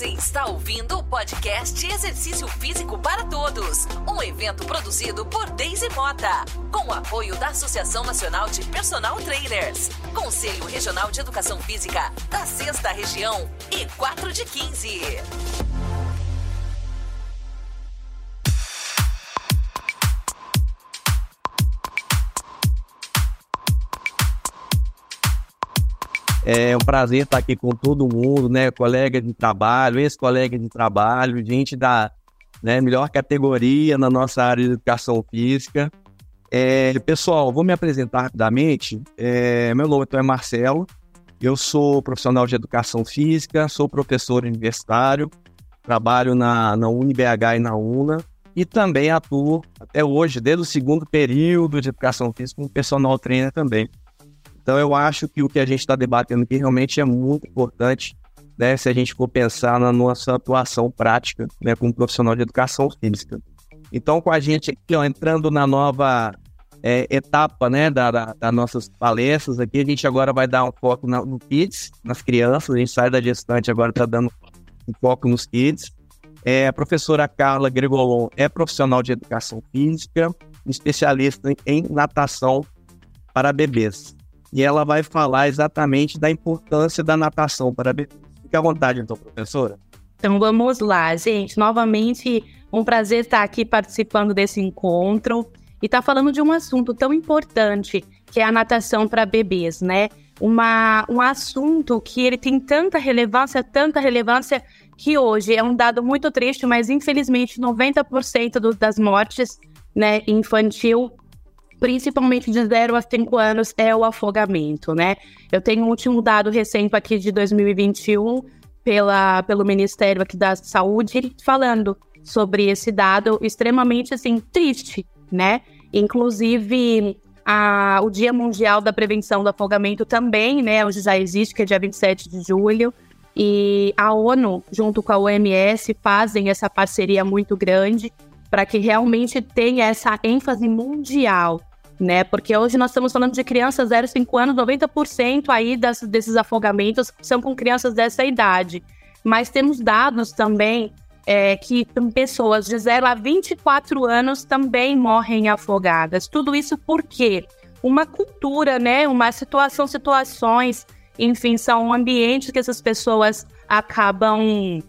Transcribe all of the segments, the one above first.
Você está ouvindo o podcast Exercício Físico para Todos, um evento produzido por Deise Mota, com o apoio da Associação Nacional de Personal Trainers, Conselho Regional de Educação Física da Sexta Região e 4 de 15. É um prazer estar aqui com todo mundo, né? Colega de trabalho, ex-colega de trabalho, gente da né, melhor categoria na nossa área de educação física. É, pessoal, vou me apresentar rapidamente. É, meu nome então é Marcelo, eu sou profissional de educação física, sou professor universitário, trabalho na, na UniBH e na UNA e também atuo até hoje, desde o segundo período de educação física, como personal trainer também. Então, eu acho que o que a gente está debatendo aqui realmente é muito importante, né, se a gente for pensar na nossa atuação prática, né, como profissional de educação física. Então, com a gente aqui, ó, entrando na nova é, etapa, né, da, da, das nossas palestras aqui, a gente agora vai dar um foco na, no kids, nas crianças, a gente sai da gestante, agora está dando um foco nos kids. É, a professora Carla Gregolon é profissional de educação física, especialista em natação para bebês e ela vai falar exatamente da importância da natação para bebês. Fique à vontade, então, professora. Então vamos lá, gente. Novamente, um prazer estar aqui participando desse encontro e estar tá falando de um assunto tão importante que é a natação para bebês, né? Uma, um assunto que ele tem tanta relevância, tanta relevância, que hoje é um dado muito triste, mas infelizmente 90% do, das mortes né, infantil principalmente de 0 a 5 anos, é o afogamento, né? Eu tenho um último dado recente aqui de 2021 pela, pelo Ministério aqui da Saúde falando sobre esse dado extremamente, assim, triste, né? Inclusive, a, o Dia Mundial da Prevenção do Afogamento também, né? Hoje já existe, que é dia 27 de julho. E a ONU, junto com a OMS, fazem essa parceria muito grande para que realmente tenha essa ênfase mundial né? Porque hoje nós estamos falando de crianças 0 a 5 anos, 90% aí das, desses afogamentos são com crianças dessa idade. Mas temos dados também é, que pessoas de 0 a 24 anos também morrem afogadas. Tudo isso por quê? Uma cultura, né? Uma situação, situações, enfim, são ambientes que essas pessoas acabam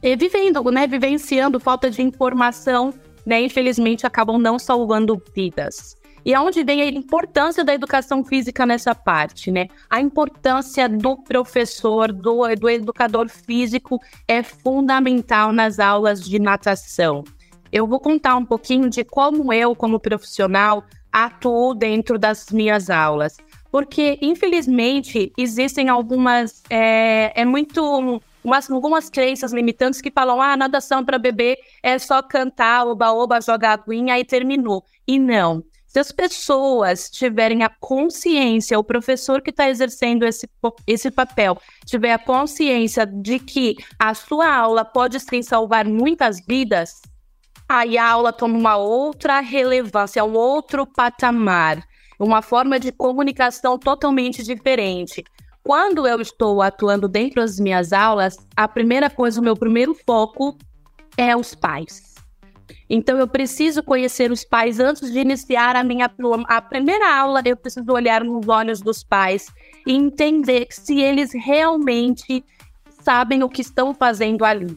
é, vivendo, né? Vivenciando falta de informação, né? Infelizmente acabam não salvando vidas. E aonde vem a importância da educação física nessa parte, né? A importância do professor, do, do educador físico é fundamental nas aulas de natação. Eu vou contar um pouquinho de como eu, como profissional, atuo dentro das minhas aulas. Porque, infelizmente, existem algumas. É, é muito umas, algumas crenças limitantes que falam: ah, nadação para bebê é só cantar, oba-oba, jogar aguinha e terminou. E não. Se as pessoas tiverem a consciência, o professor que está exercendo esse, esse papel tiver a consciência de que a sua aula pode sim salvar muitas vidas, aí a aula toma uma outra relevância, um outro patamar, uma forma de comunicação totalmente diferente. Quando eu estou atuando dentro das minhas aulas, a primeira coisa, o meu primeiro foco é os pais. Então eu preciso conhecer os pais antes de iniciar a minha a primeira aula. Eu preciso olhar nos olhos dos pais e entender se eles realmente sabem o que estão fazendo ali,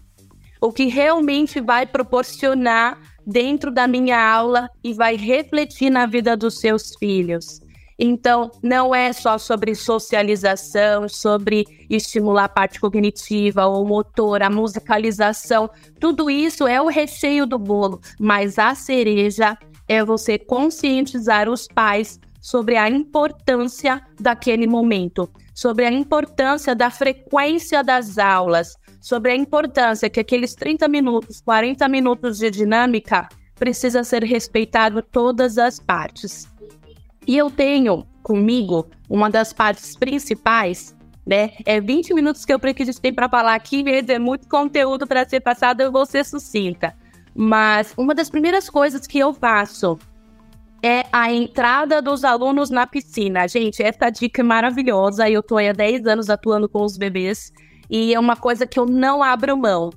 o que realmente vai proporcionar dentro da minha aula e vai refletir na vida dos seus filhos. Então, não é só sobre socialização, sobre estimular a parte cognitiva ou motor, a musicalização. Tudo isso é o recheio do bolo, mas a cereja é você conscientizar os pais sobre a importância daquele momento, sobre a importância da frequência das aulas, sobre a importância que aqueles 30 minutos, 40 minutos de dinâmica precisa ser respeitado todas as partes. E eu tenho comigo uma das partes principais, né? É 20 minutos que eu tem para falar aqui, mesmo, é muito conteúdo para ser passado, eu vou ser sucinta. Mas uma das primeiras coisas que eu faço é a entrada dos alunos na piscina. Gente, essa dica é maravilhosa. Eu estou há 10 anos atuando com os bebês e é uma coisa que eu não abro mão.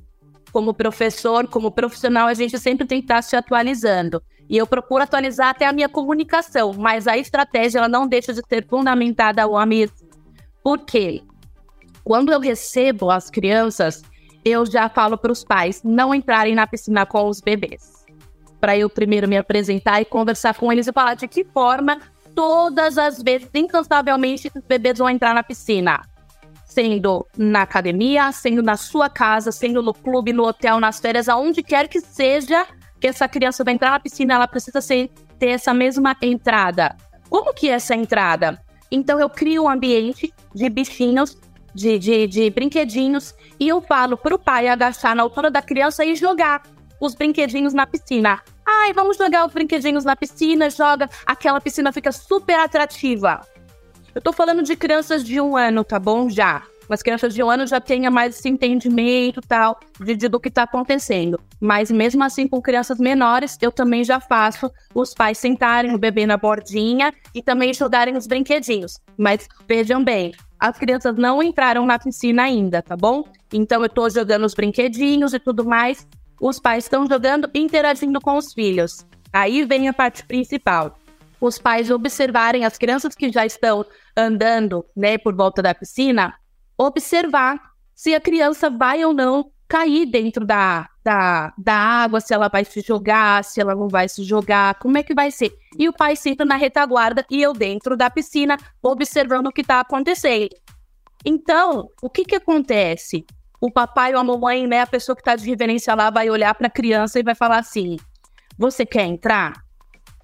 Como professor, como profissional, a gente sempre tem que estar se atualizando. E eu procuro atualizar até a minha comunicação, mas a estratégia ela não deixa de ser fundamentada ao mesmo. Por quê? Quando eu recebo as crianças, eu já falo para os pais não entrarem na piscina com os bebês. Para eu primeiro me apresentar e conversar com eles e falar de que forma todas as vezes, incansavelmente, os bebês vão entrar na piscina. Sendo na academia, sendo na sua casa, sendo no clube, no hotel, nas férias, aonde quer que seja que essa criança vai entrar na piscina, ela precisa ser, ter essa mesma entrada. Como que é essa entrada? Então eu crio um ambiente de bichinhos, de, de, de brinquedinhos, e eu falo para o pai agachar na altura da criança e jogar os brinquedinhos na piscina. Ai, vamos jogar os brinquedinhos na piscina, joga. Aquela piscina fica super atrativa. Eu tô falando de crianças de um ano, tá bom? Já. Mas crianças de um ano já tenha mais esse entendimento tal de, de, do que tá acontecendo. Mas mesmo assim, com crianças menores, eu também já faço os pais sentarem o bebê na bordinha e também jogarem os brinquedinhos. Mas vejam bem, as crianças não entraram na piscina ainda, tá bom? Então eu tô jogando os brinquedinhos e tudo mais os pais estão jogando e interagindo com os filhos. Aí vem a parte principal. Os pais observarem as crianças que já estão andando, né, por volta da piscina, observar se a criança vai ou não cair dentro da, da, da água, se ela vai se jogar, se ela não vai se jogar, como é que vai ser. E o pai senta na retaguarda e eu dentro da piscina, observando o que está acontecendo. Então, o que, que acontece? o papai ou a mamãe, né, a pessoa que está de reverência lá, vai olhar para a criança e vai falar assim: Você quer entrar?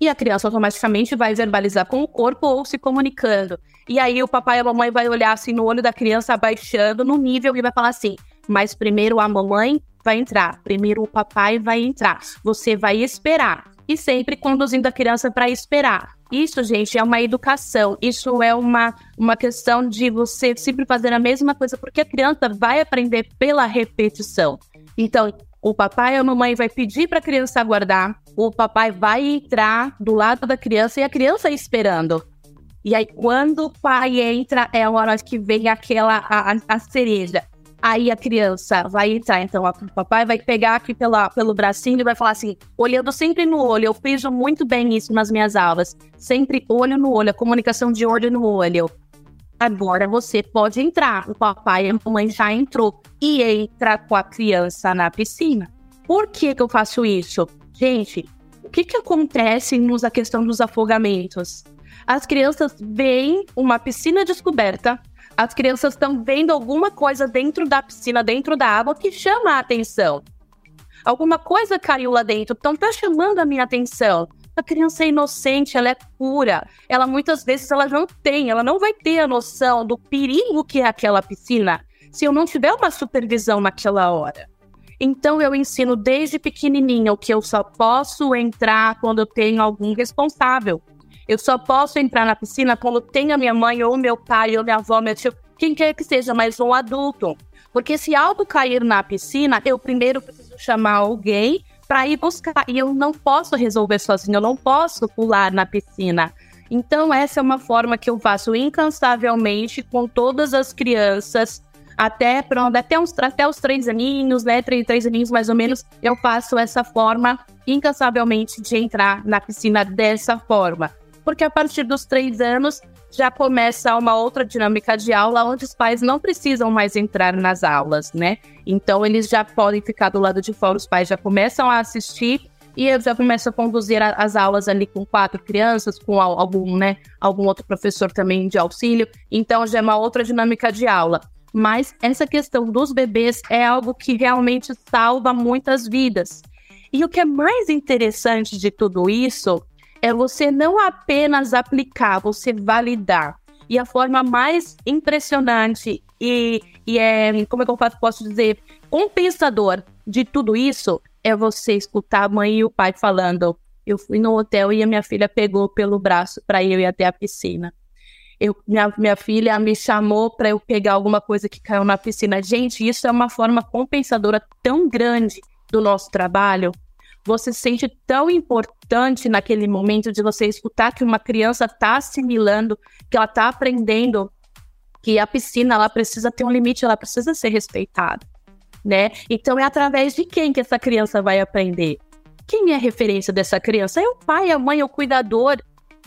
E a criança automaticamente vai verbalizar com o corpo ou se comunicando. E aí o papai e a mamãe vai olhar assim no olho da criança, abaixando no nível e vai falar assim: Mas primeiro a mamãe vai entrar, primeiro o papai vai entrar. Você vai esperar. E sempre conduzindo a criança para esperar. Isso, gente, é uma educação. Isso é uma, uma questão de você sempre fazer a mesma coisa, porque a criança vai aprender pela repetição. Então, o papai ou a mamãe vai pedir para a criança aguardar, o papai vai entrar do lado da criança e a criança esperando. E aí, quando o pai entra, é a hora que vem aquela a, a cereja. Aí a criança vai entrar, então o papai vai pegar aqui pela, pelo bracinho e vai falar assim, olhando sempre no olho. Eu fiz muito bem isso nas minhas aulas. Sempre olho no olho, a comunicação de olho no olho. Agora você pode entrar. O papai e a mamãe já entrou e entra com a criança na piscina. Por que, que eu faço isso? Gente, o que, que acontece na questão dos afogamentos? As crianças veem uma piscina descoberta, as crianças estão vendo alguma coisa dentro da piscina, dentro da água, que chama a atenção. Alguma coisa caiu lá dentro, então tá chamando a minha atenção. A criança é inocente, ela é pura. Ela muitas vezes ela não tem, ela não vai ter a noção do perigo que é aquela piscina se eu não tiver uma supervisão naquela hora. Então eu ensino desde pequenininho que eu só posso entrar quando eu tenho algum responsável. Eu só posso entrar na piscina quando tem a minha mãe, ou meu pai, ou minha avó, meu tio, quem quer que seja, mas um adulto. Porque se algo cair na piscina, eu primeiro preciso chamar alguém para ir buscar. E eu não posso resolver sozinho, eu não posso pular na piscina. Então, essa é uma forma que eu faço incansavelmente com todas as crianças, até pronto, até, até os três aninhos, né? Três, três aninhos mais ou menos, eu faço essa forma incansavelmente de entrar na piscina dessa forma porque a partir dos três anos já começa uma outra dinâmica de aula onde os pais não precisam mais entrar nas aulas, né? Então eles já podem ficar do lado de fora, os pais já começam a assistir e eu já começo a conduzir as aulas ali com quatro crianças, com algum, né, algum outro professor também de auxílio. Então já é uma outra dinâmica de aula. Mas essa questão dos bebês é algo que realmente salva muitas vidas. E o que é mais interessante de tudo isso é você não apenas aplicar, você validar. E a forma mais impressionante e, e é, como é que eu posso dizer, compensador de tudo isso é você escutar a mãe e o pai falando: Eu fui no hotel e a minha filha pegou pelo braço para eu ir até a piscina. Eu, minha, minha filha me chamou para eu pegar alguma coisa que caiu na piscina. Gente, isso é uma forma compensadora tão grande do nosso trabalho você se sente tão importante naquele momento de você escutar que uma criança está assimilando, que ela está aprendendo que a piscina ela precisa ter um limite, ela precisa ser respeitada, né? Então é através de quem que essa criança vai aprender? Quem é a referência dessa criança? É o pai, a mãe, o cuidador,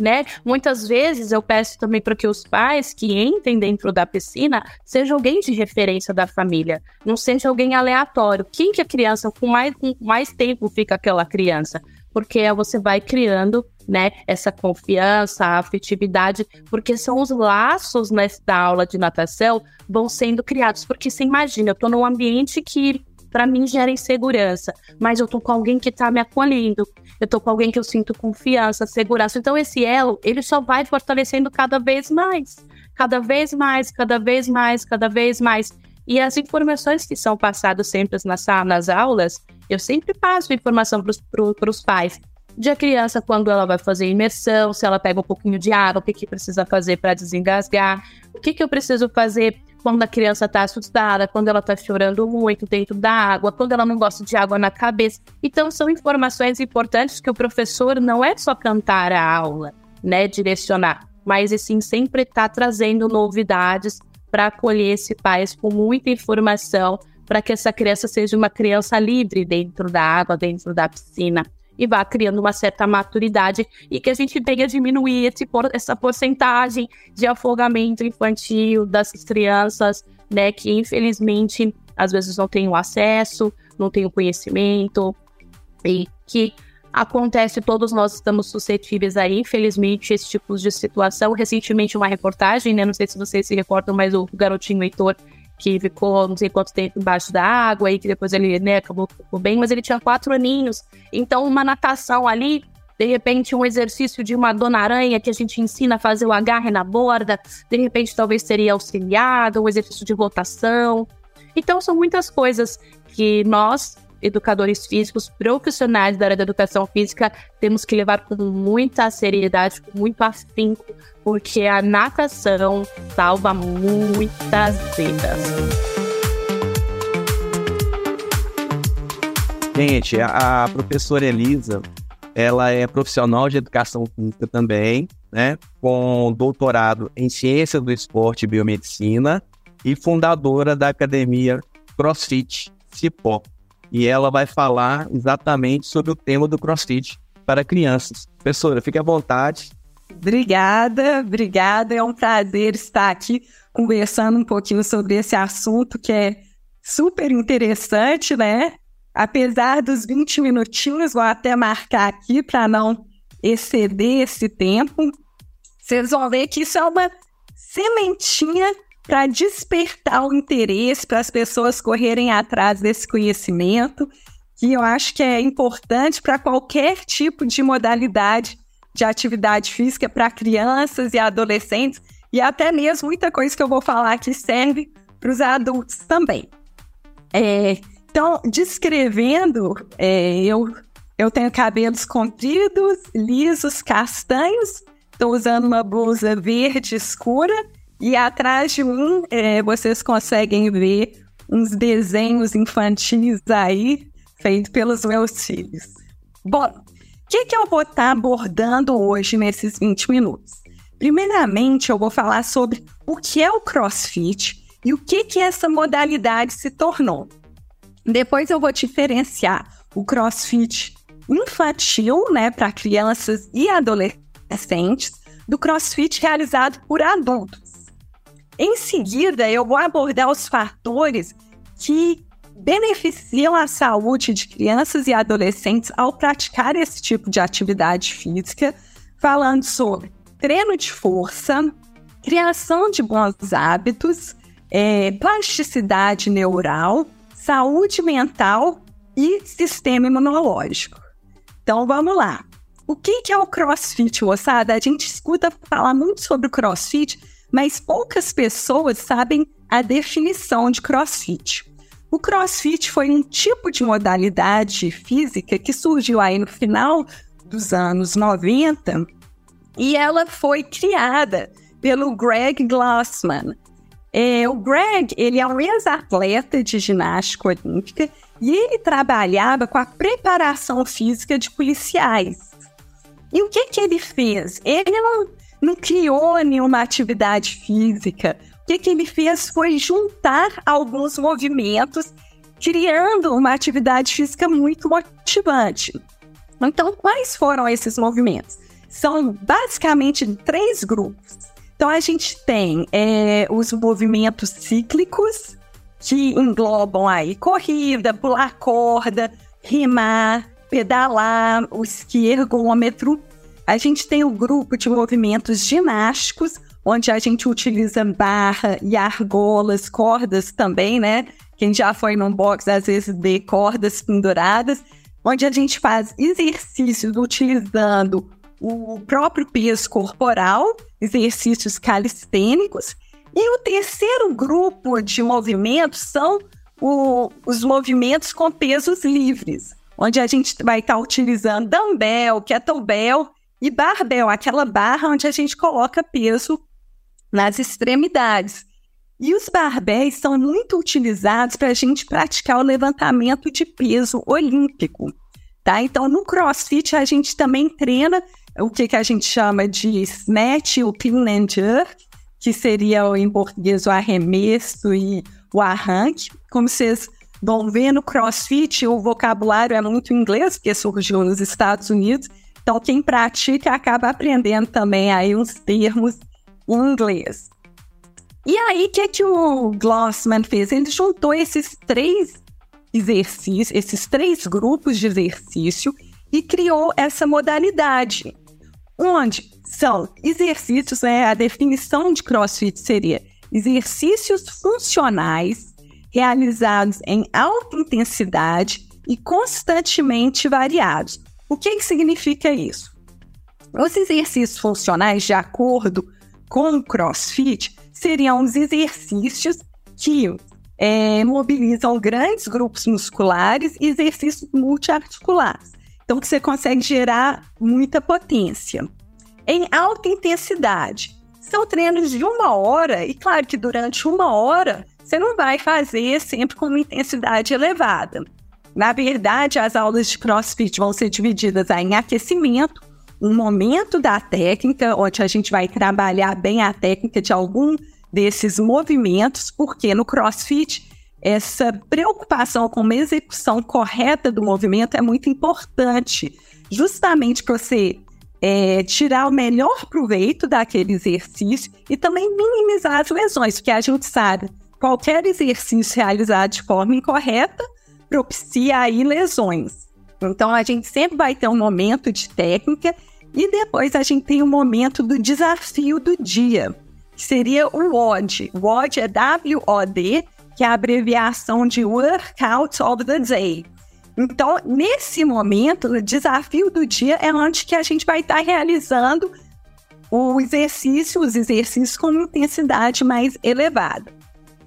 né? Muitas vezes eu peço também para que os pais que entrem dentro da piscina seja alguém de referência da família, não seja alguém aleatório. Quem que a criança com mais, com mais tempo fica aquela criança? Porque você vai criando, né, essa confiança, a afetividade, porque são os laços nessa aula de natação vão sendo criados. Porque você imagina, eu estou num ambiente que para mim gera insegurança, mas eu tô com alguém que tá me acolhendo, eu tô com alguém que eu sinto confiança, segurança. Então esse elo, ele só vai fortalecendo cada vez mais, cada vez mais, cada vez mais, cada vez mais. E as informações que são passadas sempre nas, nas aulas, eu sempre passo informação para os pais de a criança quando ela vai fazer imersão, se ela pega um pouquinho de água, o que, que precisa fazer para desengasgar, o que, que eu preciso fazer quando a criança está assustada, quando ela está chorando muito dentro da água, quando ela não gosta de água na cabeça. Então, são informações importantes que o professor não é só cantar a aula, né, direcionar, mas sim sempre está trazendo novidades para acolher esse pai com muita informação para que essa criança seja uma criança livre dentro da água, dentro da piscina e vá criando uma certa maturidade e que a gente venha diminuir esse, essa porcentagem de afogamento infantil das crianças, né, que infelizmente às vezes não têm o acesso, não têm o conhecimento e que acontece, todos nós estamos suscetíveis a, infelizmente, esse tipo de situação. Recentemente, uma reportagem, né? Não sei se vocês se recordam, mas o garotinho Heitor que ficou não sei quanto tempo embaixo da água e que depois ele, né, acabou ficou bem, mas ele tinha quatro aninhos. Então, uma natação ali, de repente, um exercício de uma dona aranha que a gente ensina a fazer o agarre na borda, de repente, talvez seria auxiliado, um exercício de rotação. Então, são muitas coisas que nós, educadores físicos, profissionais da área da educação física, temos que levar com muita seriedade, com muito afinco, porque a natação salva muitas vidas. Gente, a, professora Elisa, ela é profissional de educação física também, né? Com doutorado em ciência do esporte e biomedicina e fundadora da academia CrossFit Cipó e ela vai falar exatamente sobre o tema do CrossFit para crianças. Professora, fique à vontade. Obrigada, obrigada. É um prazer estar aqui conversando um pouquinho sobre esse assunto que é super interessante, né? Apesar dos 20 minutinhos, vou até marcar aqui para não exceder esse tempo. Vocês vão ver que isso é uma sementinha para despertar o interesse, para as pessoas correrem atrás desse conhecimento, que eu acho que é importante para qualquer tipo de modalidade de atividade física para crianças e adolescentes, e até mesmo muita coisa que eu vou falar que serve para os adultos também. É, então, descrevendo, é, eu, eu tenho cabelos compridos, lisos, castanhos, estou usando uma blusa verde escura e atrás de mim, é, vocês conseguem ver uns desenhos infantis aí, feitos pelos meus filhos. Bom, o que, que eu vou estar tá abordando hoje nesses 20 minutos? Primeiramente, eu vou falar sobre o que é o CrossFit e o que, que essa modalidade se tornou. Depois eu vou diferenciar o CrossFit infantil, né, para crianças e adolescentes, do CrossFit realizado por adultos. Em seguida, eu vou abordar os fatores que beneficiam a saúde de crianças e adolescentes ao praticar esse tipo de atividade física, falando sobre treino de força, criação de bons hábitos, é, plasticidade neural, saúde mental e sistema imunológico. Então vamos lá. O que é o CrossFit, moçada? A gente escuta falar muito sobre o CrossFit, mas poucas pessoas sabem a definição de crossfit. O crossfit foi um tipo de modalidade física que surgiu aí no final dos anos 90 e ela foi criada pelo Greg Glassman. É, o Greg ele é um ex-atleta de ginástica olímpica e ele trabalhava com a preparação física de policiais. E o que, que ele fez? Ele não não criou nenhuma atividade física. O que, que ele fez foi juntar alguns movimentos, criando uma atividade física muito motivante. Então, quais foram esses movimentos? São basicamente três grupos. Então, a gente tem é, os movimentos cíclicos, que englobam aí corrida, pular corda, rimar, pedalar, o esqui ergômetro. A gente tem o grupo de movimentos ginásticos, onde a gente utiliza barra e argolas, cordas também, né? Quem já foi num box às vezes vê cordas penduradas, onde a gente faz exercícios utilizando o próprio peso corporal, exercícios calistênicos. E o terceiro grupo de movimentos são o, os movimentos com pesos livres, onde a gente vai estar tá utilizando dumbbell, kettlebell e barbell, aquela barra onde a gente coloca peso nas extremidades. E os barbéis são muito utilizados para a gente praticar o levantamento de peso olímpico. Tá? Então, no CrossFit, a gente também treina o que, que a gente chama de snatch, o clean and jerk, que seria em português o arremesso e o arranque. Como vocês vão ver no CrossFit, o vocabulário é muito inglês, porque surgiu nos Estados Unidos. Então, quem pratica acaba aprendendo também aí uns termos em inglês. E aí, o que, que o Glossman fez? Ele juntou esses três exercícios, esses três grupos de exercício e criou essa modalidade onde são exercícios, né, a definição de CrossFit seria exercícios funcionais realizados em alta intensidade e constantemente variados. O que, que significa isso? Os exercícios funcionais, de acordo com o CrossFit, seriam os exercícios que é, mobilizam grandes grupos musculares e exercícios multiarticulares. Então, que você consegue gerar muita potência. Em alta intensidade. São treinos de uma hora, e claro que durante uma hora você não vai fazer sempre com uma intensidade elevada. Na verdade, as aulas de crossfit vão ser divididas em aquecimento, um momento da técnica, onde a gente vai trabalhar bem a técnica de algum desses movimentos, porque no crossfit essa preocupação com uma execução correta do movimento é muito importante, justamente para você é, tirar o melhor proveito daquele exercício e também minimizar as lesões, porque a gente sabe qualquer exercício realizado de forma incorreta propicia aí lesões. Então a gente sempre vai ter um momento de técnica e depois a gente tem o um momento do desafio do dia, que seria o WOD. O WOD é W-O-D, que é a abreviação de Workout of the Day. Então, nesse momento, o desafio do dia é onde que a gente vai estar realizando o exercício, os exercícios com intensidade mais elevada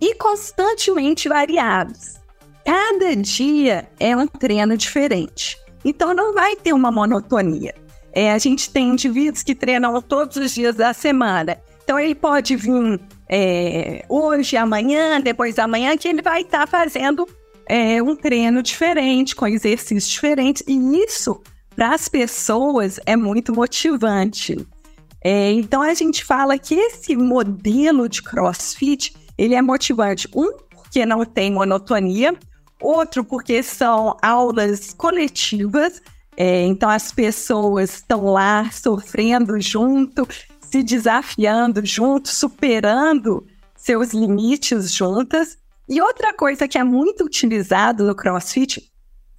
e constantemente variados. Cada dia é um treino diferente. Então não vai ter uma monotonia. É, a gente tem indivíduos que treinam todos os dias da semana. Então ele pode vir é, hoje, amanhã, depois da manhã, que ele vai estar tá fazendo é, um treino diferente, com exercícios diferentes. E isso, para as pessoas, é muito motivante. É, então, a gente fala que esse modelo de crossfit, ele é motivante. Um, porque não tem monotonia. Outro, porque são aulas coletivas. É, então, as pessoas estão lá sofrendo junto, se desafiando junto, superando seus limites juntas. E outra coisa que é muito utilizado no CrossFit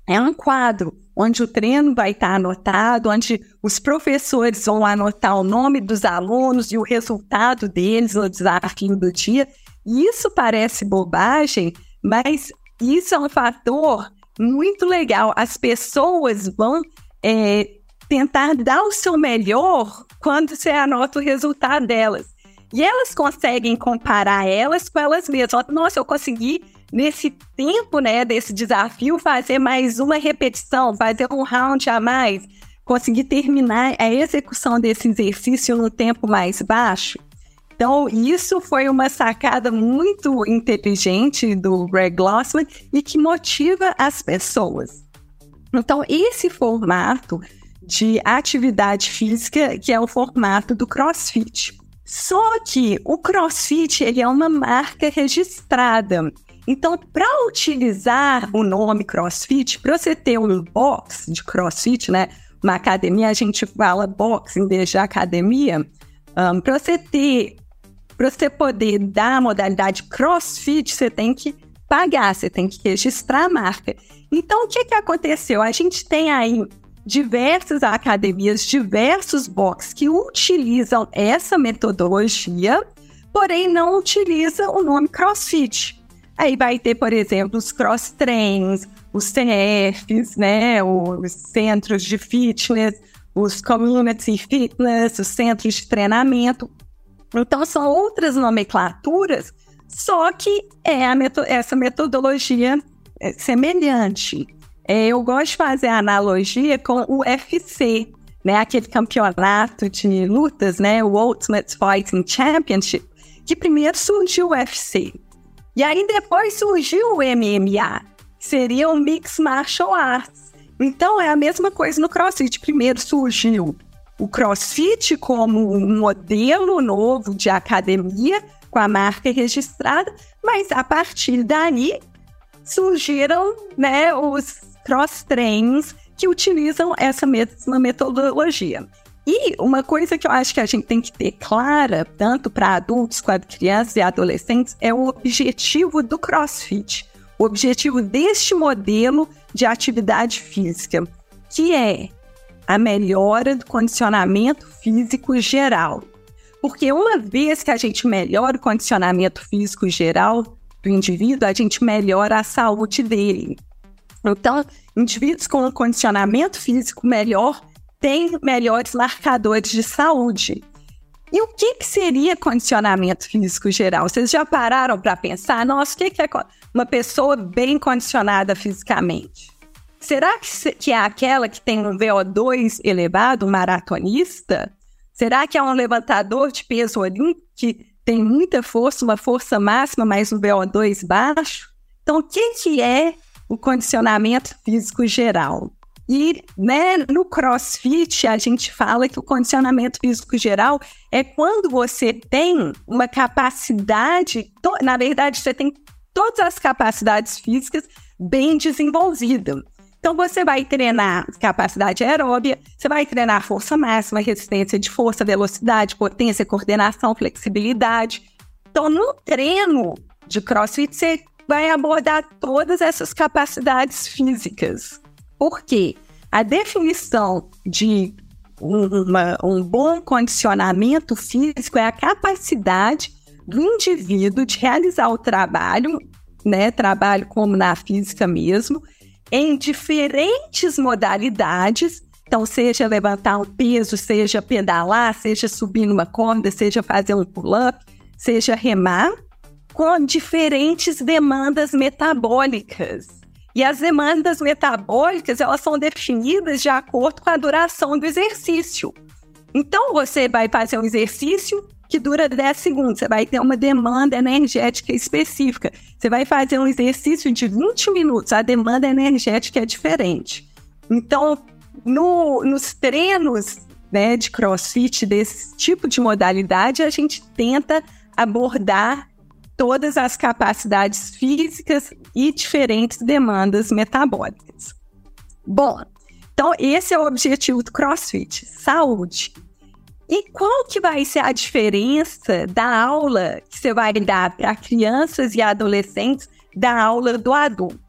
é um quadro onde o treino vai estar anotado, onde os professores vão anotar o nome dos alunos e o resultado deles no desafio do dia. E isso parece bobagem, mas isso é um fator muito legal. As pessoas vão é, tentar dar o seu melhor quando você anota o resultado delas. E elas conseguem comparar elas com elas mesmas. Nossa, eu consegui, nesse tempo né, desse desafio, fazer mais uma repetição, fazer um round a mais, conseguir terminar a execução desse exercício no tempo mais baixo. Então, isso foi uma sacada muito inteligente do Greg Glossman e que motiva as pessoas. Então, esse formato de atividade física, que é o formato do CrossFit. Só que o CrossFit ele é uma marca registrada. Então, para utilizar o nome CrossFit, para você ter um box de CrossFit, né? Uma academia, a gente fala box em vez de academia. Um, para você ter, para você poder dar a modalidade CrossFit, você tem que pagar, você tem que registrar a marca. Então, o que, que aconteceu? A gente tem aí diversas academias, diversos boxes que utilizam essa metodologia, porém não utilizam o nome CrossFit. Aí vai ter, por exemplo, os cross trains, os CFs, né, os centros de fitness, os community fitness, os centros de treinamento. Então são outras nomenclaturas, só que é meto essa metodologia é semelhante. É, eu gosto de fazer a analogia com o UFC, né? Aquele campeonato de lutas, né? O Ultimate Fighting Championship, que primeiro surgiu o UFC. E aí depois surgiu o MMA, que seria o Mixed Martial Arts. Então é a mesma coisa no CrossFit. Primeiro surgiu o CrossFit como um modelo novo de academia, com a marca registrada, mas a partir daí surgiram né, os cross-trains que utilizam essa mesma metodologia. E uma coisa que eu acho que a gente tem que ter clara, tanto para adultos quanto crianças e adolescentes, é o objetivo do CrossFit. O objetivo deste modelo de atividade física, que é a melhora do condicionamento físico geral. Porque uma vez que a gente melhora o condicionamento físico geral do indivíduo, a gente melhora a saúde dele. Então, indivíduos com um condicionamento físico melhor têm melhores marcadores de saúde. E o que, que seria condicionamento físico geral? Vocês já pararam para pensar? Nossa, o que, que é uma pessoa bem condicionada fisicamente? Será que, é aquela que tem um VO2 elevado, maratonista? Será que é um levantador de peso olímpico que tem muita força, uma força máxima, mas um VO2 baixo? Então, o que, que é o condicionamento físico geral. E né, no CrossFit, a gente fala que o condicionamento físico geral é quando você tem uma capacidade, na verdade, você tem todas as capacidades físicas bem desenvolvidas. Então, você vai treinar capacidade aeróbia, você vai treinar força máxima, resistência de força, velocidade, potência, coordenação, flexibilidade. Então, no treino de CrossFit, você vai abordar todas essas capacidades físicas. Por quê? A definição de uma, um bom condicionamento físico é a capacidade do indivíduo de realizar o trabalho, né, trabalho como na física mesmo, em diferentes modalidades. Então, seja levantar um peso, seja pedalar, seja subir numa corda, seja fazer um pull-up, seja remar, com diferentes demandas metabólicas. E as demandas metabólicas, elas são definidas de acordo com a duração do exercício. Então, você vai fazer um exercício que dura 10 segundos, você vai ter uma demanda energética específica. Você vai fazer um exercício de 20 minutos, a demanda energética é diferente. Então, no, nos treinos né, de crossfit, desse tipo de modalidade, a gente tenta abordar todas as capacidades físicas e diferentes demandas metabólicas. Bom, então esse é o objetivo do CrossFit, saúde. E qual que vai ser a diferença da aula que você vai dar para crianças e adolescentes da aula do adulto?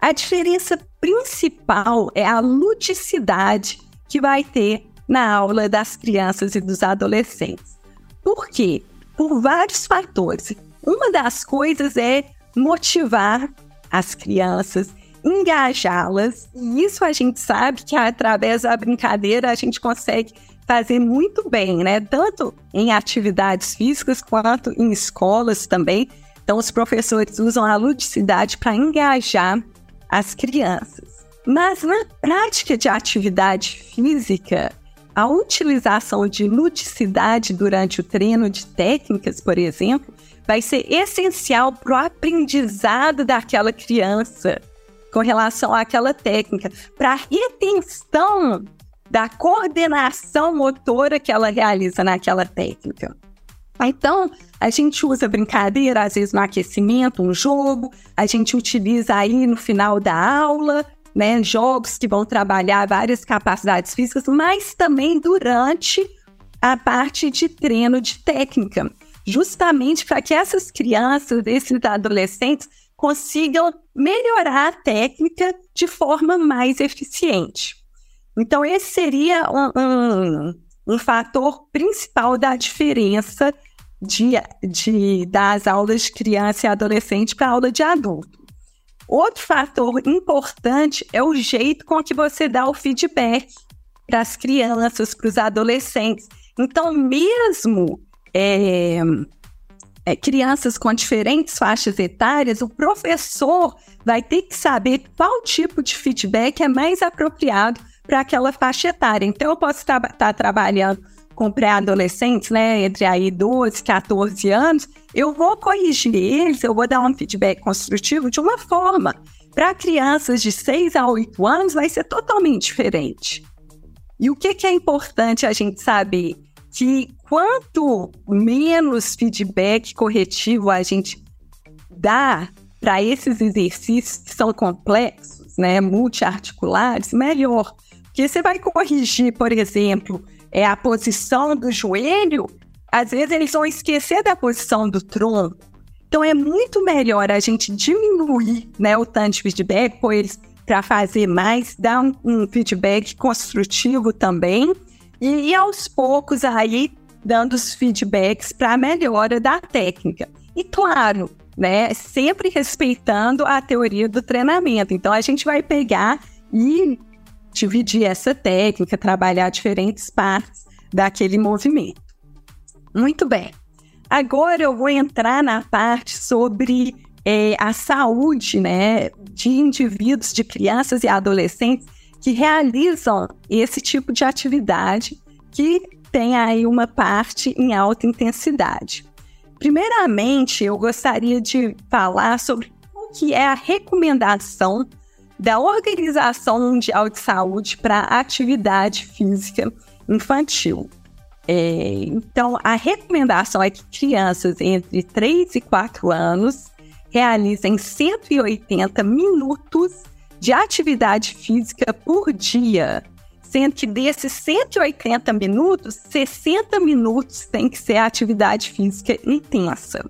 A diferença principal é a ludicidade que vai ter na aula das crianças e dos adolescentes. Por quê? Por vários fatores. Uma das coisas é motivar as crianças, engajá-las, e isso a gente sabe que através da brincadeira a gente consegue fazer muito bem, né? Tanto em atividades físicas quanto em escolas também. Então, os professores usam a ludicidade para engajar as crianças. Mas na prática de atividade física, a utilização de ludicidade durante o treino de técnicas, por exemplo, vai ser essencial para o aprendizado daquela criança com relação àquela técnica, para a retenção da coordenação motora que ela realiza naquela técnica. Então, a gente usa brincadeira, às vezes no aquecimento, um jogo, a gente utiliza aí no final da aula, né, jogos que vão trabalhar várias capacidades físicas, mas também durante a parte de treino de técnica, justamente para que essas crianças, esses adolescentes, consigam melhorar a técnica de forma mais eficiente. Então, esse seria um, um, um fator principal da diferença de, de, das aulas de criança e adolescente para aula de adulto. Outro fator importante é o jeito com que você dá o feedback para as crianças, para os adolescentes. Então, mesmo é, é, crianças com diferentes faixas etárias, o professor vai ter que saber qual tipo de feedback é mais apropriado para aquela faixa etária. Então, eu posso estar tá trabalhando com pré-adolescentes, né, entre aí 12, 14 anos, eu vou corrigir eles, eu vou dar um feedback construtivo de uma forma. Para crianças de 6 a 8 anos, vai ser totalmente diferente. E o que, que é importante a gente saber? Que quanto menos feedback corretivo a gente dá para esses exercícios que são complexos, né, multiarticulares, melhor. Porque você vai corrigir, por exemplo, é a posição do joelho, às vezes eles vão esquecer da posição do tronco. Então é muito melhor a gente diminuir né, o tanto de feedback, pôr eles para fazer mais, dar um, um, feedback construtivo também, e, e aos poucos aí dando os feedbacks para melhora da técnica. E claro, né, sempre respeitando a teoria do treinamento. Então a gente vai pegar e dividir essa técnica, trabalhar diferentes partes daquele movimento. Muito bem. Agora eu vou entrar na parte sobre é, a saúde né, de indivíduos, de crianças e adolescentes que realizam esse tipo de atividade que tem aí uma parte em alta intensidade. Primeiramente, eu gostaria de falar sobre o que é a recomendação da Organização Mundial de Saúde para Atividade Física Infantil. É, então, a recomendação é que crianças entre 3 e 4 anos realizem 180 minutos de atividade física por dia, sendo que desses 180 minutos, 60 minutos tem que ser atividade física intensa.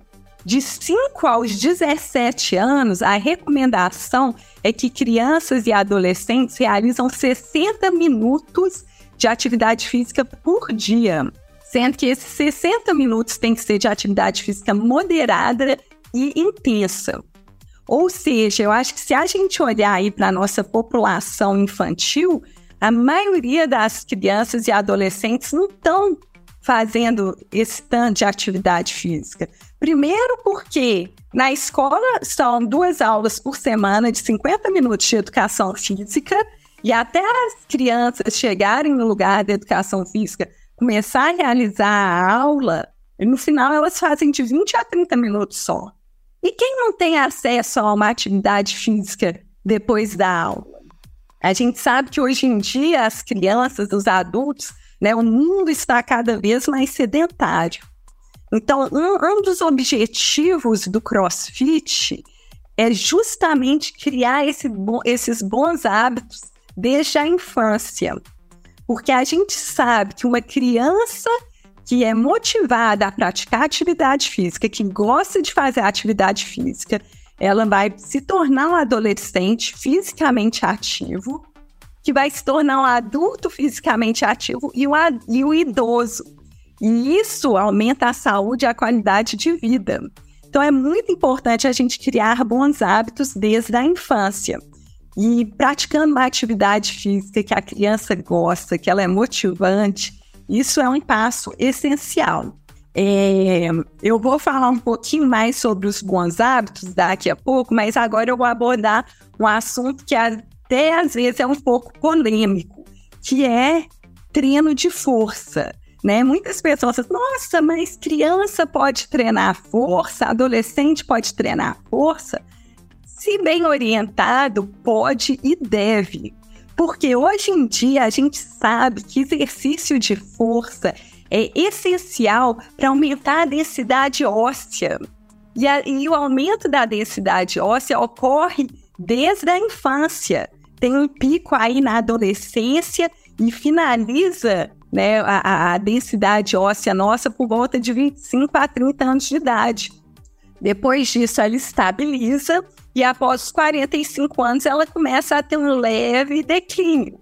De 5 aos 17 anos, a recomendação é que crianças e adolescentes realizam 60 minutos de atividade física por dia, sendo que esses 60 minutos tem que ser de atividade física moderada e intensa. Ou seja, eu acho que se a gente olhar aí para a nossa população infantil, a maioria das crianças e adolescentes não estão fazendo esse tanto de atividade física. Primeiro porque na escola são duas aulas por semana de 50 minutos de educação física e até as crianças chegarem no lugar da educação física, começar a realizar a aula, no final elas fazem de 20 a 30 minutos só. E quem não tem acesso a uma atividade física depois da aula? A gente sabe que hoje em dia as crianças, os adultos, né, o mundo está cada vez mais sedentário. Então, um, um dos objetivos do CrossFit é justamente criar esse esses bons hábitos desde a infância. Porque a gente sabe que uma criança que é motivada a praticar atividade física, que gosta de fazer atividade física, ela vai se tornar um adolescente fisicamente ativo, que vai se tornar um adulto fisicamente ativo e o, e o idoso e isso aumenta a saúde e a qualidade de vida. Então é muito importante a gente criar bons hábitos desde a infância. E praticando uma atividade física que a criança gosta, que ela é motivante, isso é um passo essencial. É, eu vou falar um pouquinho mais sobre os bons hábitos daqui a pouco, mas agora eu vou abordar um assunto que até às vezes é um pouco polêmico, que é treino de força. Né? Muitas pessoas falam, nossa, mas criança pode treinar força, adolescente pode treinar força. Se bem orientado, pode e deve. Porque hoje em dia a gente sabe que exercício de força é essencial para aumentar a densidade óssea. E, a, e, o aumento da densidade óssea ocorre desde a infância. Tem um pico aí na adolescência e finaliza né, a, a densidade óssea nossa por volta de 25 a 30 anos de idade. Depois disso, ela estabiliza e após os 45 anos ela começa a ter um leve declínio.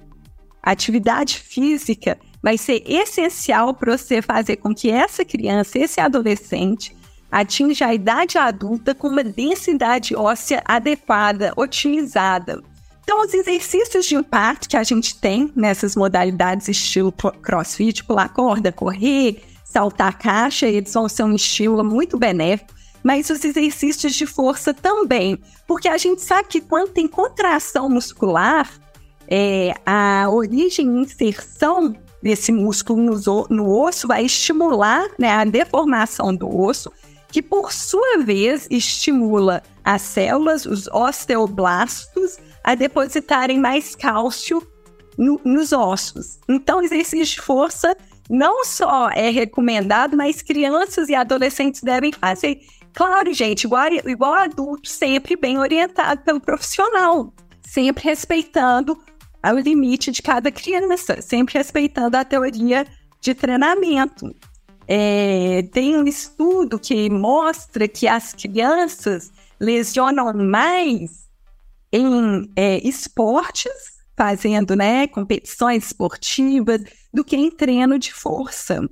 A atividade física vai ser essencial para você fazer com que essa criança, esse adolescente, atinja a idade adulta com uma densidade óssea adequada, otimizada. Então, os exercícios de impacto que a gente tem nessas modalidades estilo crossfit, pular corda, correr, saltar caixa, eles vão ser um estilo muito benéfico, mas os exercícios de força também, porque a gente sabe que quando tem contração muscular, é, a origem e inserção desse músculo no, no osso vai estimular né, a deformação do osso, que por sua vez estimula as células, os osteoblastos, a depositarem mais cálcio no, nos ossos. Então, exercício de força não só é recomendado, mas crianças e adolescentes devem fazer. Claro, gente, igual, igual adulto, sempre bem orientado pelo profissional, sempre respeitando o limite de cada criança, sempre respeitando a teoria de treinamento. É, tem um estudo que mostra que as crianças lesionam mais em é, esportes, fazendo né, competições esportivas, do que em treino de força.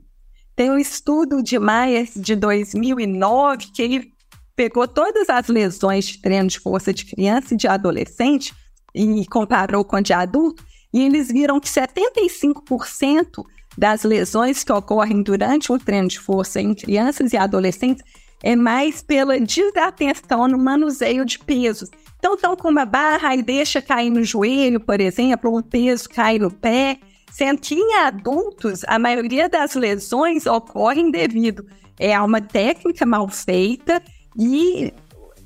Tem um estudo de Myers de 2009 que ele pegou todas as lesões de treino de força de criança e de adolescente e comparou com a de adulto, e eles viram que 75% das lesões que ocorrem durante o treino de força em crianças e adolescentes é mais pela desatenção no manuseio de pesos. Então, estão com uma barra e deixa cair no joelho, por exemplo, um peso cai no pé, sendo em adultos, a maioria das lesões ocorrem devido é, a uma técnica mal feita e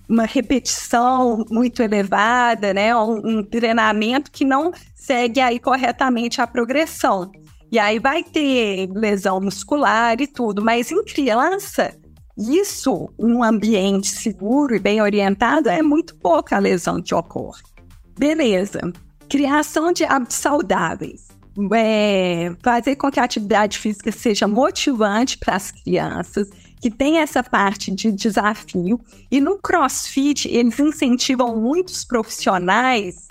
uma repetição muito elevada, né? Um, um, treinamento que não segue aí corretamente a progressão. E aí vai ter lesão muscular e tudo, mas em criança, isso, um ambiente seguro e bem orientado, é muito pouca a lesão que ocorre. Beleza. Criação de hábitos saudáveis. É, fazer com que a atividade física seja motivante para as crianças que tem essa parte de desafio. E no CrossFit, eles incentivam muitos profissionais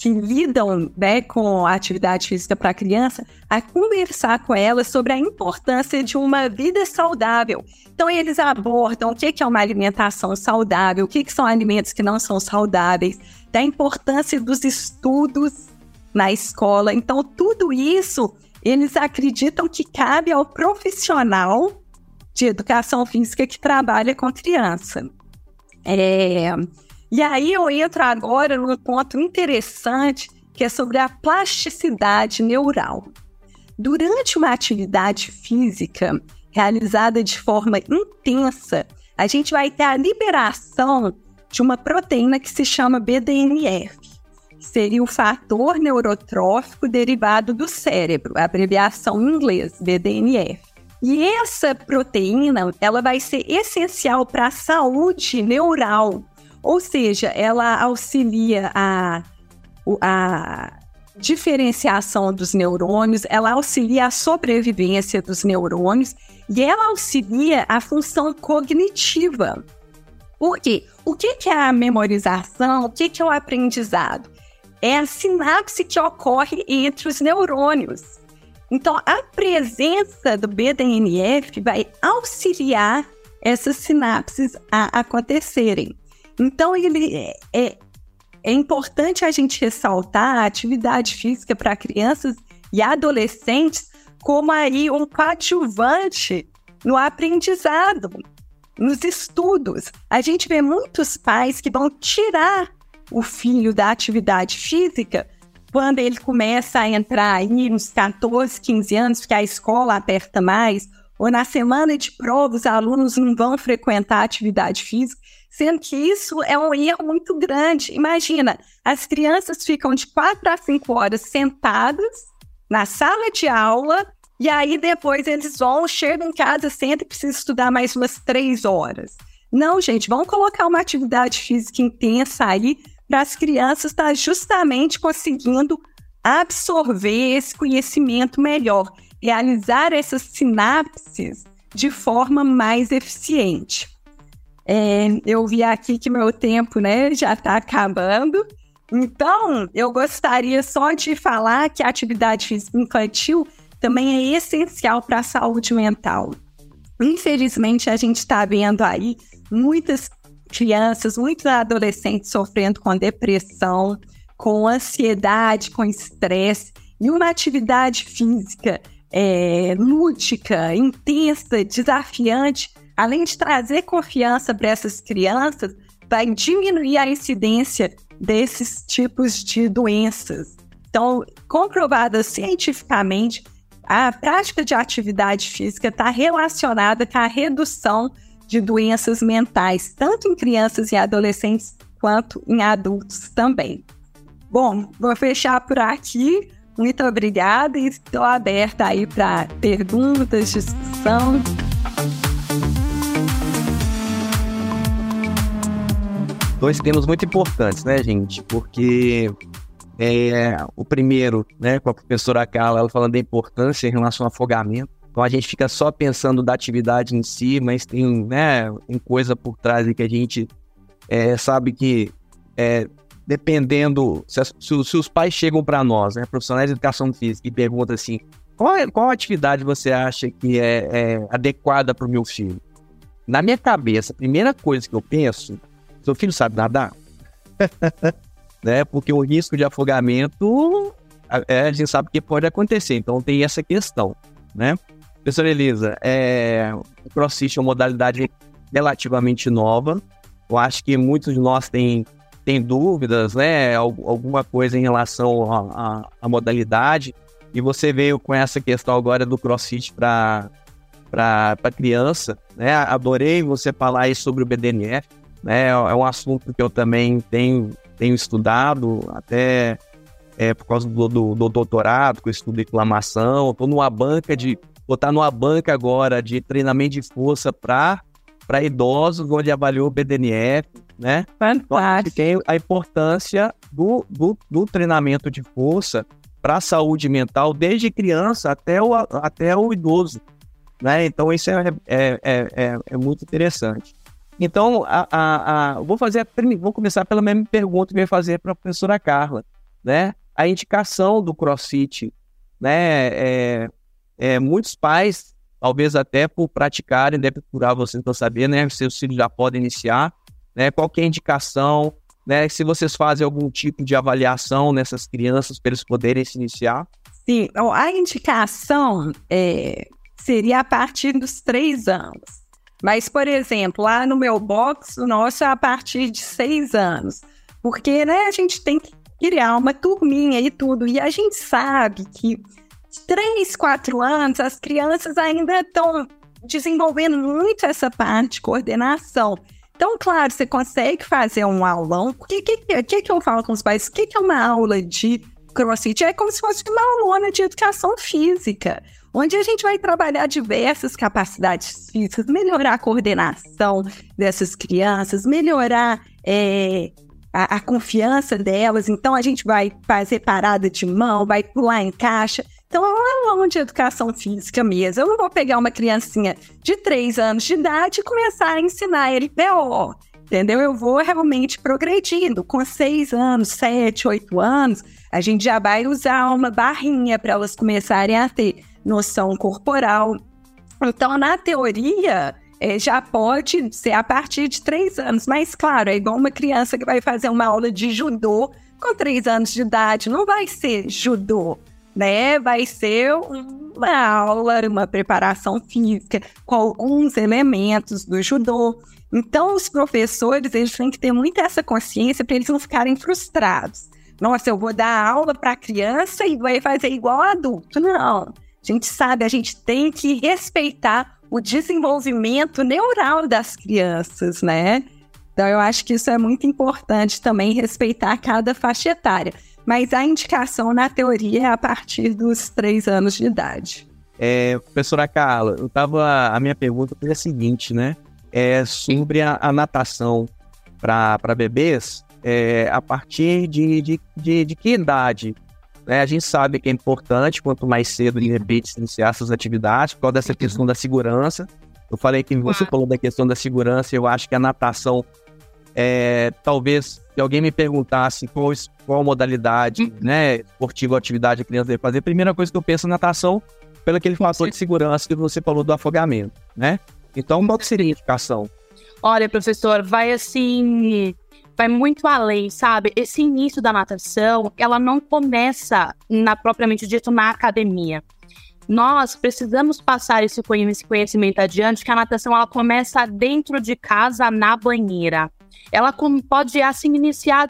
que lidam né, com a atividade física para criança a conversar com ela sobre a importância de uma vida saudável. Então, eles abordam o que é uma alimentação saudável, o que são alimentos que não são saudáveis, da importância dos estudos na escola. Então, tudo isso eles acreditam que cabe ao profissional de educação física que trabalha com criança. É, e aí eu entro agora num ponto interessante que é sobre a plasticidade neural. Durante uma atividade física realizada de forma intensa, a gente vai ter a liberação de uma proteína que se chama BDNF, que seria o fator neurotrófico derivado do cérebro, a abreviação em inglês, BDNF. E essa proteína, ela vai ser essencial para a saúde neural, ou seja, ela auxilia a, a diferenciação dos neurônios, ela auxilia a sobrevivência dos neurônios e ela auxilia a função cognitiva. Por quê? O que é a memorização? O que é o aprendizado? É a sinapse que ocorre entre os neurônios. Então, a presença do BDNF vai auxiliar essas sinapses a acontecerem. Então, ele é, é, é importante a gente ressaltar a atividade física para crianças e adolescentes como aí um coadjuvante no aprendizado, nos estudos. A gente vê muitos pais que vão tirar o filho da atividade física quando ele começa a entrar aí nos 14, 15 anos, que a escola aperta mais, ou na semana de prova os alunos não vão frequentar atividade física, sendo que isso é um erro muito grande. Imagina, as crianças ficam de quatro a cinco horas sentadas na sala de aula e aí depois eles vão, chegam em casa, sentam e precisam estudar mais umas três horas. Não, gente, vamos colocar uma atividade física intensa aí para as crianças estar justamente conseguindo absorver esse conhecimento melhor, realizar essas sinapses de forma mais eficiente. É, eu vi aqui que meu tempo né, já está acabando. Então, eu gostaria só de falar que a atividade física infantil também é essencial para a saúde mental. Infelizmente, a gente está vendo aí muitas crianças, muitos adolescentes sofrendo com depressão, com ansiedade, com estresse, e uma atividade física é, lúdica, intensa, desafiante, além de trazer confiança para essas crianças, vai diminuir a incidência desses tipos de doenças. Então, comprovada cientificamente, a prática de atividade física está relacionada com a redução de doenças mentais, tanto em crianças e adolescentes quanto em adultos também. Bom, vou fechar por aqui. Muito obrigada e estou aberta aí para perguntas, discussão. Dois temas muito importantes, né, gente? Porque é, o primeiro, né, com a professora Carla, ela falando da importância em relação ao afogamento. Então a gente fica só pensando da atividade em si, mas tem, né, uma coisa por trás que a gente é, sabe que é, dependendo, se, se, se, os pais chegam para nós, né, profissionais de educação física, e perguntam assim, qual, é, qual atividade você acha que é, é adequada para o meu filho? Na minha cabeça, a primeira coisa que eu penso, seu filho sabe nadar? né, porque o risco de afogamento, é, a gente sabe que pode acontecer, então tem essa questão, né? Professora Elisa, é, o CrossFit é uma modalidade relativamente nova, eu acho que muitos de nós têm tem dúvidas, né, alguma coisa em relação à modalidade, e você veio com essa questão agora do CrossFit para para criança, né? Adorei você falar aí sobre o BDNF, né? É um assunto que eu também tenho, tenho estudado, até é, por causa do, do, do doutorado, que eu estudo inflamação, estou numa banca de, vou estar numa banca agora de treinamento de força para idosos, onde avaliou o BDNF, né? Fantástico. Tem a importância do, do, do treinamento de força para a saúde mental, desde criança até o, até o idoso. Né? Então, isso é, é, é, é, é muito interessante. Então, a, a, a, vou fazer, vou começar pela mesma pergunta que eu ia fazer para a professora Carla, né? A indicação do CrossFit, né? É, é, muitos pais, talvez até por praticarem, devem procurar vocês para saber, né? Seus filhos já podem iniciar, né? Qual é a indicação, né? Se vocês fazem algum tipo de avaliação nessas crianças para eles poderem se iniciar? Sim, a indicação é, seria a partir dos três anos. Mas, por exemplo, lá no meu box, o nosso é a partir de seis anos. Porque, né, a gente tem que criar uma turminha e tudo. E a gente sabe que de três, quatro anos, as crianças ainda estão desenvolvendo muito essa parte de coordenação. Então, claro, você consegue fazer um aulão. O que, que, que, que eu falo com os pais? O que, que é uma aula de crossfit? É como se fosse uma aulona de educação física, onde a gente vai trabalhar diversas capacidades físicas, melhorar a coordenação dessas crianças, melhorar é, a, a, confiança delas. Então, a gente vai fazer parada de mão, vai pular em caixa. Então, é aula de educação física mesmo. Eu não vou pegar uma criancinha de 3 anos de idade e começar a ensinar ele PO, entendeu? Eu vou realmente progredindo. Com 6 anos, 7, 8 anos, a gente já vai usar uma barrinha para elas começarem a ter noção corporal. Então, na teoria, é, já pode ser a partir de 3 anos. Mas, claro, é igual uma criança que vai fazer uma aula de judô com 3 anos de idade. Não vai ser judô né? Vai ser uma aula, uma preparação física com alguns elementos do judô. Então, os professores, eles têm que ter muito essa consciência para eles não ficarem frustrados. Nossa, eu vou dar aula para criança e vai fazer igual adulto. Não. A gente sabe, a gente tem que respeitar o desenvolvimento neural das crianças, né? Então, eu acho que isso é muito importante também, respeitar cada faixa etária. Mas a indicação na teoria é a partir dos três anos de idade. É, professora Carla, eu tava, a minha pergunta foi a seguinte, né? É sobre a, a natação para bebês, é, a partir de, de, de, de que idade? Né? A gente sabe que é importante, quanto mais cedo, de repente, iniciar essas atividades, por causa dessa questão da segurança. Eu falei que você falou da questão da segurança, eu acho que a natação, é, talvez, se alguém me perguntasse qual, qual modalidade uhum. né, esportiva ou atividade a criança deve fazer, a primeira coisa que eu penso é natação, pelo aquele fator de segurança que você falou do afogamento, né? Então, qual seria a indicação? Olha, professor, vai assim, vai muito além, sabe? Esse início da natação, ela não começa na propriamente dito na academia. Nós precisamos passar esse conhecimento adiante, que a natação ela começa dentro de casa, na banheira. Ela pode assim iniciar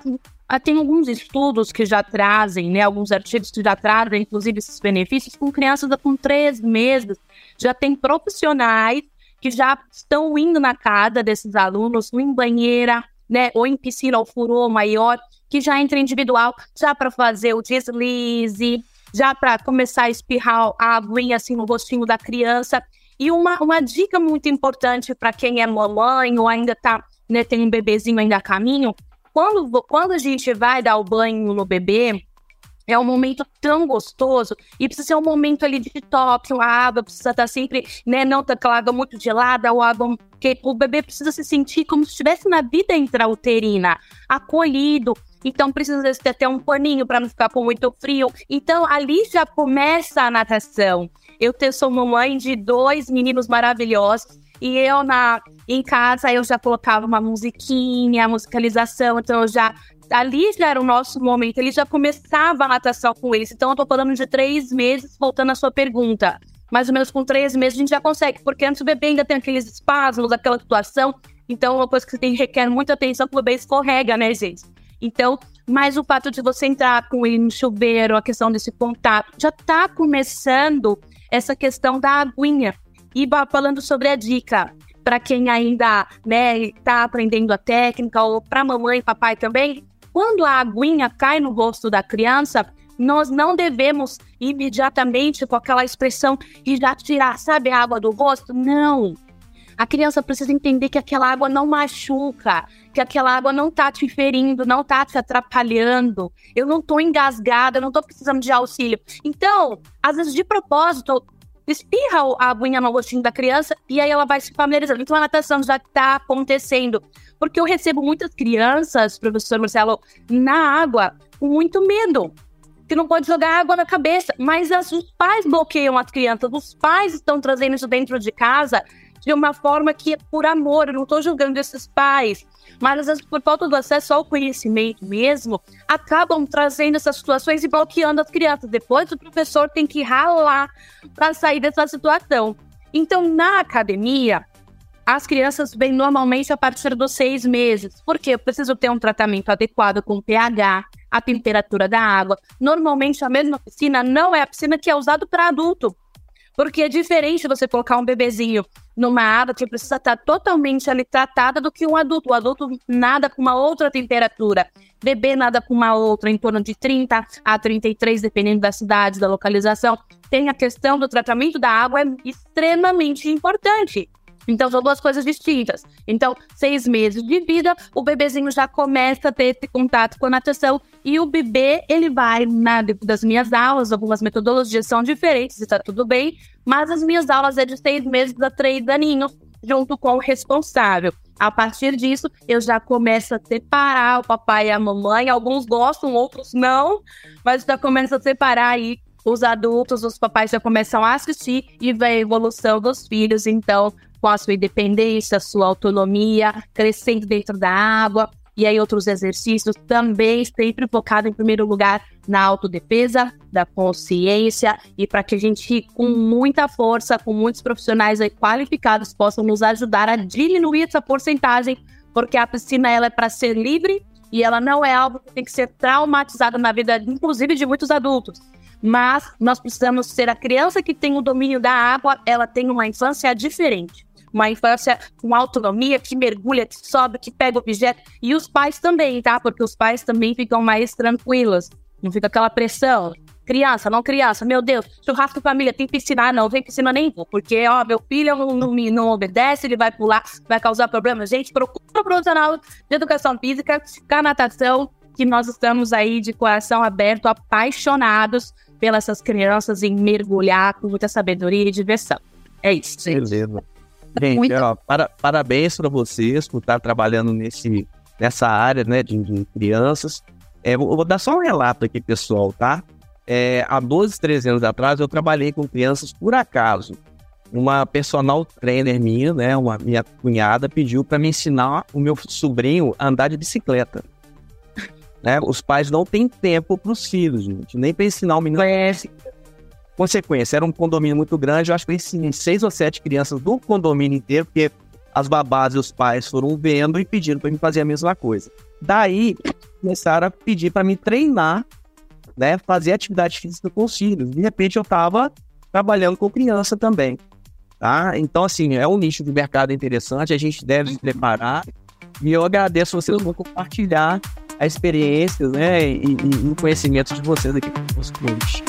ah, tem alguns estudos que já trazem, né, alguns artigos que já trazem, inclusive, esses benefícios com crianças com três meses. Já tem profissionais que já estão indo na casa desses alunos, em banheira, né, ou em piscina ou furô maior, que já entra individual, já para fazer o deslize, já para começar a espirrar a aguinha assim no rostinho da criança. E uma, uma dica muito importante para quem é mamãe ou ainda tá, né, tem um bebezinho ainda a caminho, quando, quando a gente vai dar o banho no bebê, é um momento tão gostoso e precisa ser um momento ali de top, a água precisa estar sempre, né, não tá aquela água muito gelada, ou água que o bebê precisa se sentir como se estivesse na vida intrauterina, acolhido. Então precisa ter até um paninho para não ficar com muito frio. Então ali já começa a natação. Eu sou mamãe de dois meninos maravilhosos e eu na em casa eu já colocava uma musiquinha, musicalização, então eu já ali já era o nosso momento, ele já começava a natação com eles. Então eu tô falando de três meses, voltando à sua pergunta. Mais ou menos com três meses a gente já consegue, porque antes o bebê ainda tem aqueles espasmos, aquela situação. Então, uma coisa que tem, requer muita atenção, que o bebê escorrega, né, gente? Então, mas o fato de você entrar com ele no chuveiro, a questão desse contato, já tá começando essa questão da aguinha. E falando sobre a dica, para quem ainda né, está aprendendo a técnica, ou para mamãe e papai também, quando a aguinha cai no rosto da criança, nós não devemos imediatamente com aquela expressão e já tirar, sabe, a água do rosto. Não. A criança precisa entender que aquela água não machuca, que aquela água não tá te ferindo, não tá te atrapalhando. Eu não tô engasgada, eu não tô precisando de auxílio. Então, às vezes de propósito, espirra a aguinha no rostinho da criança e aí ela vai se familiarizando. Então a natação já está acontecendo. Porque eu recebo muitas crianças, professor Marcelo, na água com muito medo. Que não pode jogar água na cabeça. Mas as, os pais bloqueiam as crianças. Os pais estão trazendo isso dentro de casa de uma forma que é por amor. Eu não estou julgando esses pais mas às vezes por falta do acesso ao conhecimento mesmo, acabam trazendo essas situações e bloqueando as crianças. Depois o professor tem que ralar para sair dessa situação. Então, na academia, as crianças vêm normalmente a partir dos seis meses, porque eu preciso ter um tratamento adequado com o pH, a temperatura da água. Normalmente, a mesma piscina não é a piscina que é usada para adulto. Porque é diferente você colocar um bebezinho numa água que precisa estar totalmente ali tratada do que um adulto. O adulto nada com uma outra temperatura. Bebê nada com uma outra, em torno de 30 a 33, dependendo da cidade, da localização. Tem a questão do tratamento da água, é extremamente importante. Então, são duas coisas distintas. Então, seis meses de vida, o bebezinho já começa a ter esse contato com a natação e o bebê, ele vai, na das minhas aulas, algumas metodologias são diferentes, está tudo bem, mas as minhas aulas é de seis meses a três aninhos, junto com o responsável. A partir disso, eu já começo a separar o papai e a mamãe. Alguns gostam, outros não, mas já começo a separar aí os adultos, os papais já começam a assistir e ver a evolução dos filhos. Então, com a sua independência, a sua autonomia, crescendo dentro da água. E aí, outros exercícios também sempre focado em primeiro lugar na autodefesa, da consciência e para que a gente, com muita força, com muitos profissionais qualificados, possam nos ajudar a diminuir essa porcentagem, porque a piscina ela é para ser livre e ela não é algo que tem que ser traumatizado na vida, inclusive de muitos adultos. mas nós precisamos ser a criança que tem o domínio da água, ela tem uma infância diferente. Uma infância com autonomia, que mergulha, que sobe, que pega objeto. E os pais também, tá? Porque os pais também ficam mais tranquilos. Não fica aquela pressão. Criança, não criança, meu Deus, churrasco família, tem piscina, ah, não, vem piscina nem vou, porque, ó, meu filho não, não, não obedece, ele vai pular, vai causar problema. Gente, procura um profissional de educação física, a natação, que nós estamos aí de coração aberto, apaixonados pelas crianças em mergulhar com muita sabedoria e diversão. É isso, gente. Beleza. Gente, Muito... ó, para, parabéns para vocês por estar trabalhando nesse, nessa área né, de, de crianças. É, vou, vou, dar só um relato aqui, pessoal, tá? É, há 12, 13 anos atrás, eu trabalhei com crianças por acaso. Uma personal trainer minha, né, uma minha cunhada, pediu para me ensinar o meu sobrinho a andar de bicicleta. Né? Os pais não têm tempo para os filhos, gente, nem para ensinar o menino. É. Consequência, era um condomínio muito grande, eu acho que ensinei seis ou sete crianças do condomínio inteiro, porque as babás e os pais foram vendo e pediram para mim fazer a mesma coisa. Daí, começaram a pedir para me treinar, né, fazer atividade física com os filhos. De repente, eu estava trabalhando com criança também. Tá? Então, assim, é um nicho de mercado interessante, a gente deve se preparar. E eu agradeço vocês por compartilhar a experiência né, e, e, e o conhecimento de vocês aqui com os clientes.